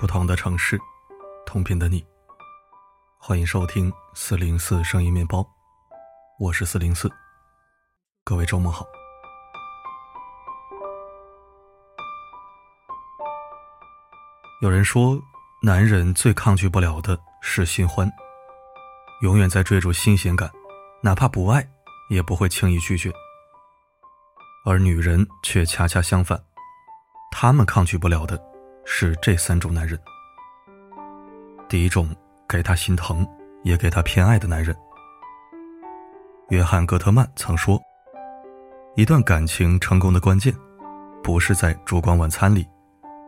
不同的城市，同频的你。欢迎收听四零四声音面包，我是四零四。各位周末好。有人说，男人最抗拒不了的是新欢，永远在追逐新鲜感，哪怕不爱，也不会轻易拒绝。而女人却恰恰相反，她们抗拒不了的。是这三种男人。第一种，给他心疼，也给他偏爱的男人。约翰·戈特曼曾说：“一段感情成功的关键，不是在烛光晚餐里，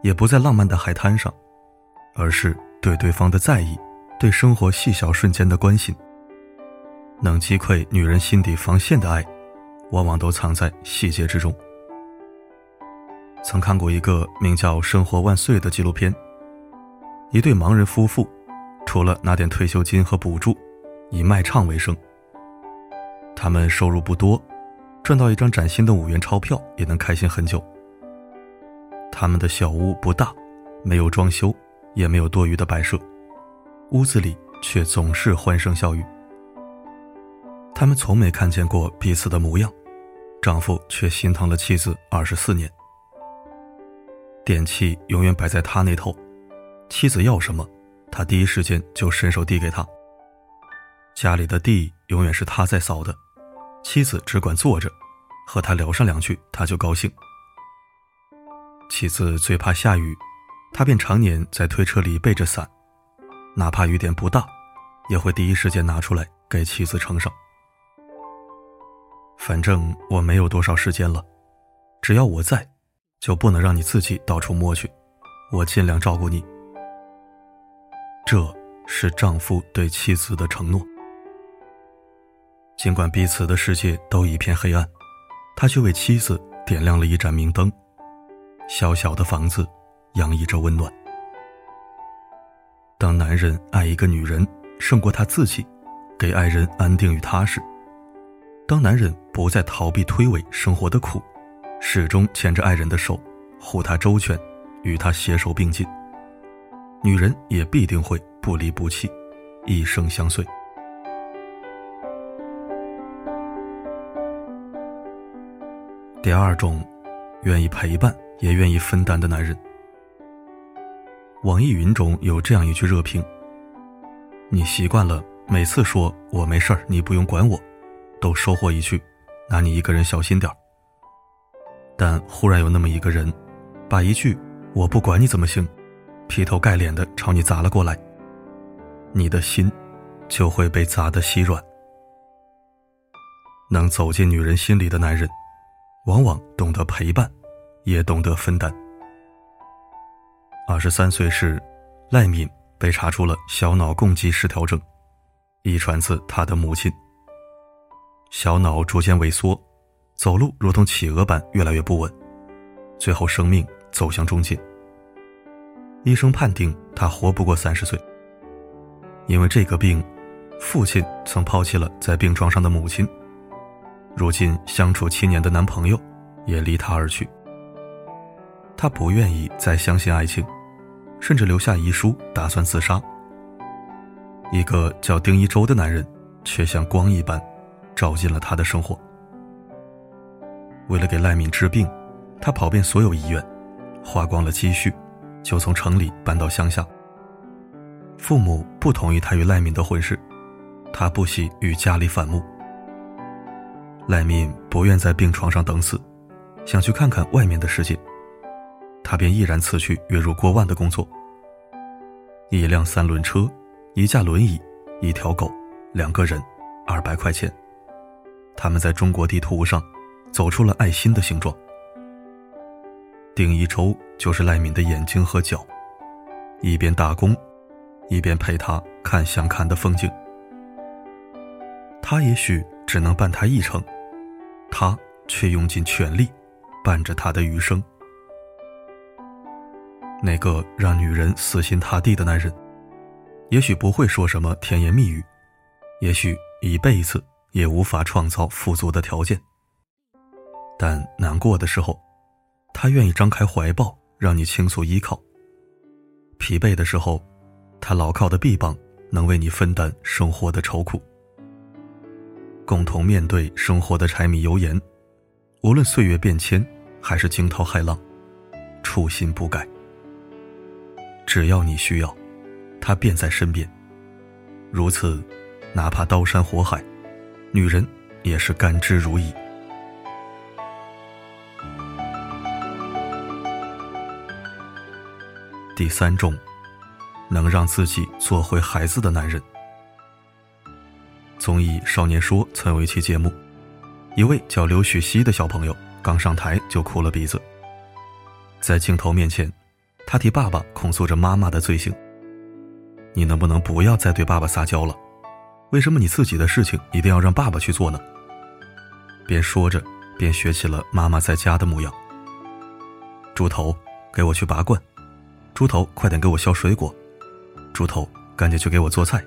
也不在浪漫的海滩上，而是对对方的在意，对生活细小瞬间的关心。能击溃女人心底防线的爱，往往都藏在细节之中。”曾看过一个名叫《生活万岁》的纪录片。一对盲人夫妇，除了拿点退休金和补助，以卖唱为生。他们收入不多，赚到一张崭新的五元钞票也能开心很久。他们的小屋不大，没有装修，也没有多余的摆设，屋子里却总是欢声笑语。他们从没看见过彼此的模样，丈夫却心疼了妻子二十四年。电器永远摆在他那头，妻子要什么，他第一时间就伸手递给他。家里的地永远是他在扫的，妻子只管坐着，和他聊上两句，他就高兴。妻子最怕下雨，他便常年在推车里备着伞，哪怕雨点不大，也会第一时间拿出来给妻子撑上。反正我没有多少时间了，只要我在。就不能让你自己到处摸去，我尽量照顾你。这是丈夫对妻子的承诺。尽管彼此的世界都一片黑暗，他却为妻子点亮了一盏明灯。小小的房子，洋溢着温暖。当男人爱一个女人胜过他自己，给爱人安定与踏实；当男人不再逃避推诿生活的苦。始终牵着爱人的手，护他周全，与他携手并进。女人也必定会不离不弃，一生相随。第二种，愿意陪伴也愿意分担的男人。网易云中有这样一句热评：“你习惯了每次说我没事儿，你不用管我，都收获一句，那你一个人小心点儿。”但忽然有那么一个人，把一句“我不管你怎么行”，劈头盖脸的朝你砸了过来，你的心就会被砸得稀软。能走进女人心里的男人，往往懂得陪伴，也懂得分担。二十三岁时，赖敏被查出了小脑共济失调症，遗传自他的母亲。小脑逐渐萎缩。走路如同企鹅般越来越不稳，最后生命走向终结。医生判定他活不过三十岁。因为这个病，父亲曾抛弃了在病床上的母亲，如今相处七年的男朋友也离他而去。他不愿意再相信爱情，甚至留下遗书打算自杀。一个叫丁一周的男人，却像光一般，照进了他的生活。为了给赖敏治病，他跑遍所有医院，花光了积蓄，就从城里搬到乡下。父母不同意他与赖敏的婚事，他不惜与家里反目。赖敏不愿在病床上等死，想去看看外面的世界，他便毅然辞去月入过万的工作。一辆三轮车，一架轮椅，一条狗，两个人，二百块钱。他们在中国地图上。走出了爱心的形状。丁一周就是赖敏的眼睛和脚，一边打工，一边陪他看想看的风景。他也许只能伴他一程，他却用尽全力伴着他的余生。那个让女人死心塌地的男人，也许不会说什么甜言蜜语，也许一辈子也无法创造富足的条件。但难过的时候，他愿意张开怀抱，让你倾诉依靠；疲惫的时候，他牢靠的臂膀能为你分担生活的愁苦。共同面对生活的柴米油盐，无论岁月变迁还是惊涛骇浪，初心不改。只要你需要，他便在身边。如此，哪怕刀山火海，女人也是甘之如饴。第三种，能让自己做回孩子的男人。综艺《少年说》曾有一期节目，一位叫刘许熙的小朋友刚上台就哭了鼻子。在镜头面前，他替爸爸控诉着妈妈的罪行：“你能不能不要再对爸爸撒娇了？为什么你自己的事情一定要让爸爸去做呢？”边说着，边学起了妈妈在家的模样：“猪头，给我去拔罐。”猪头，快点给我削水果！猪头，赶紧去给我做菜！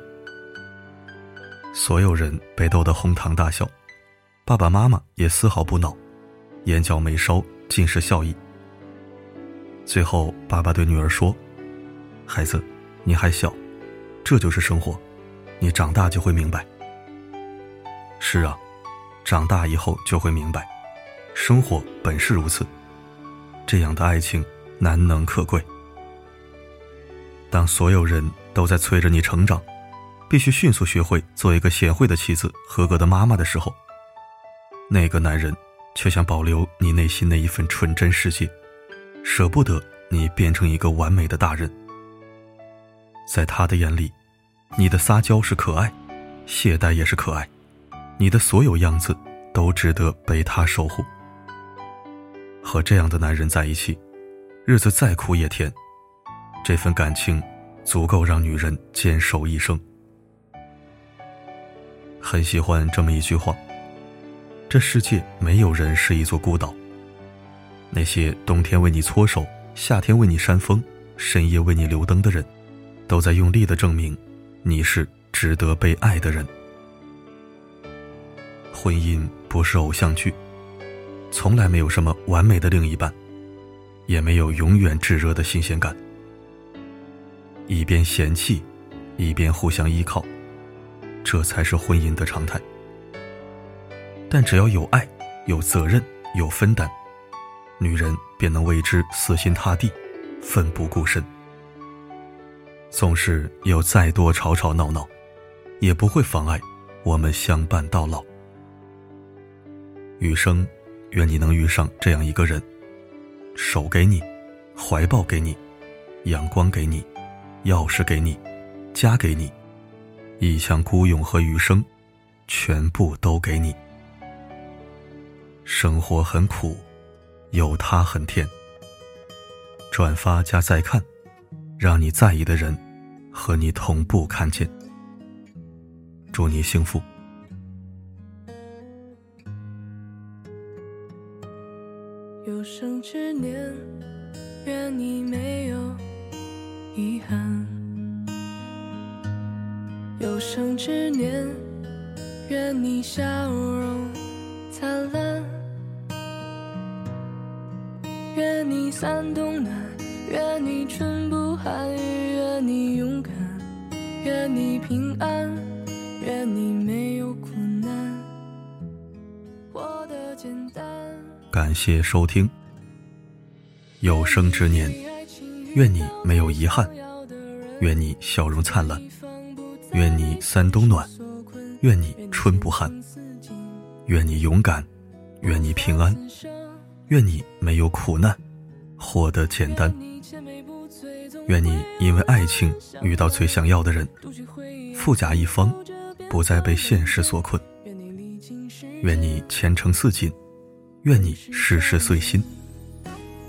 所有人被逗得哄堂大笑，爸爸妈妈也丝毫不恼，眼角眉梢尽是笑意。最后，爸爸对女儿说：“孩子，你还小，这就是生活，你长大就会明白。”是啊，长大以后就会明白，生活本是如此，这样的爱情难能可贵。当所有人都在催着你成长，必须迅速学会做一个贤惠的妻子、合格的妈妈的时候，那个男人却想保留你内心那一份纯真世界，舍不得你变成一个完美的大人。在他的眼里，你的撒娇是可爱，懈怠也是可爱，你的所有样子都值得被他守护。和这样的男人在一起，日子再苦也甜。这份感情，足够让女人坚守一生。很喜欢这么一句话：这世界没有人是一座孤岛。那些冬天为你搓手、夏天为你扇风、深夜为你留灯的人，都在用力的证明，你是值得被爱的人。婚姻不是偶像剧，从来没有什么完美的另一半，也没有永远炙热的新鲜感。一边嫌弃，一边互相依靠，这才是婚姻的常态。但只要有爱、有责任、有分担，女人便能为之死心塌地、奋不顾身。纵使有再多吵吵闹闹，也不会妨碍我们相伴到老。余生，愿你能遇上这样一个人，手给你，怀抱给你，阳光给你。钥匙给你，家给你，一腔孤勇和余生，全部都给你。生活很苦，有他很甜。转发加再看，让你在意的人和你同步看见。祝你幸福。有生之年，愿你没有。遗憾，有生之年，愿你笑容灿烂，愿你三冬暖，愿你春不寒，愿你勇敢，愿你平安，愿你没有苦难，活得简单。感谢收听，有生之年。愿你没有遗憾，愿你笑容灿烂，愿你三冬暖，愿你春不寒，愿你勇敢，愿你平安，愿你没有苦难，活得简单。愿你因为爱情遇到最想要的人，富甲一方，不再被现实所困。愿你前程似锦，愿你事事随心，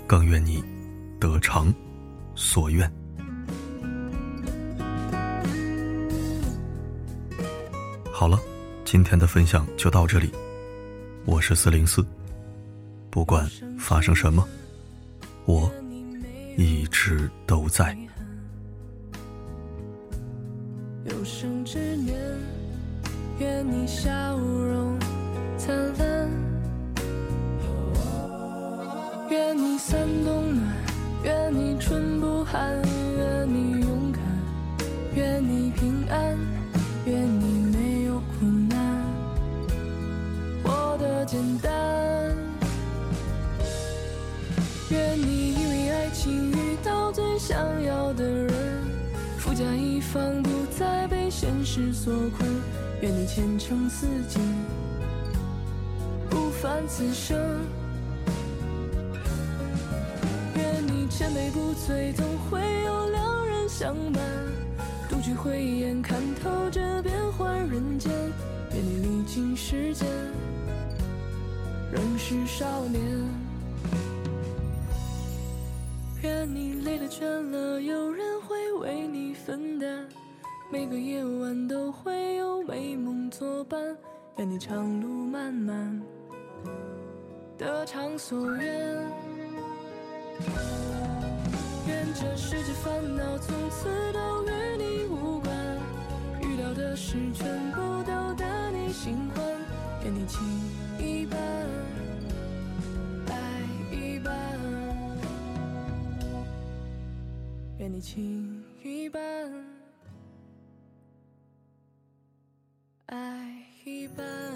更愿你得偿。所愿。好了，今天的分享就到这里。我是四零四，不管发生什么，我一直都在。有生之年，愿你笑容灿烂，愿你三冬暖。愿你春不寒。愿你勇敢，愿你平安，愿你没有苦难，活得简单。愿你因为爱情遇到最想要的人，富甲一方，不再被现实所困。愿你前程似锦，不凡此生。千杯不醉，总会有两人相伴。独具慧眼，看透这变幻人间。愿你历经时间，仍是少年。愿你累了倦了，有人会为你分担。每个夜晚都会有美梦作伴。愿你长路漫漫，得偿所愿。这世界烦恼从此都与你无关，遇到的事全部都得你喜欢，愿你情一半，爱一半，愿你情一半，爱一半。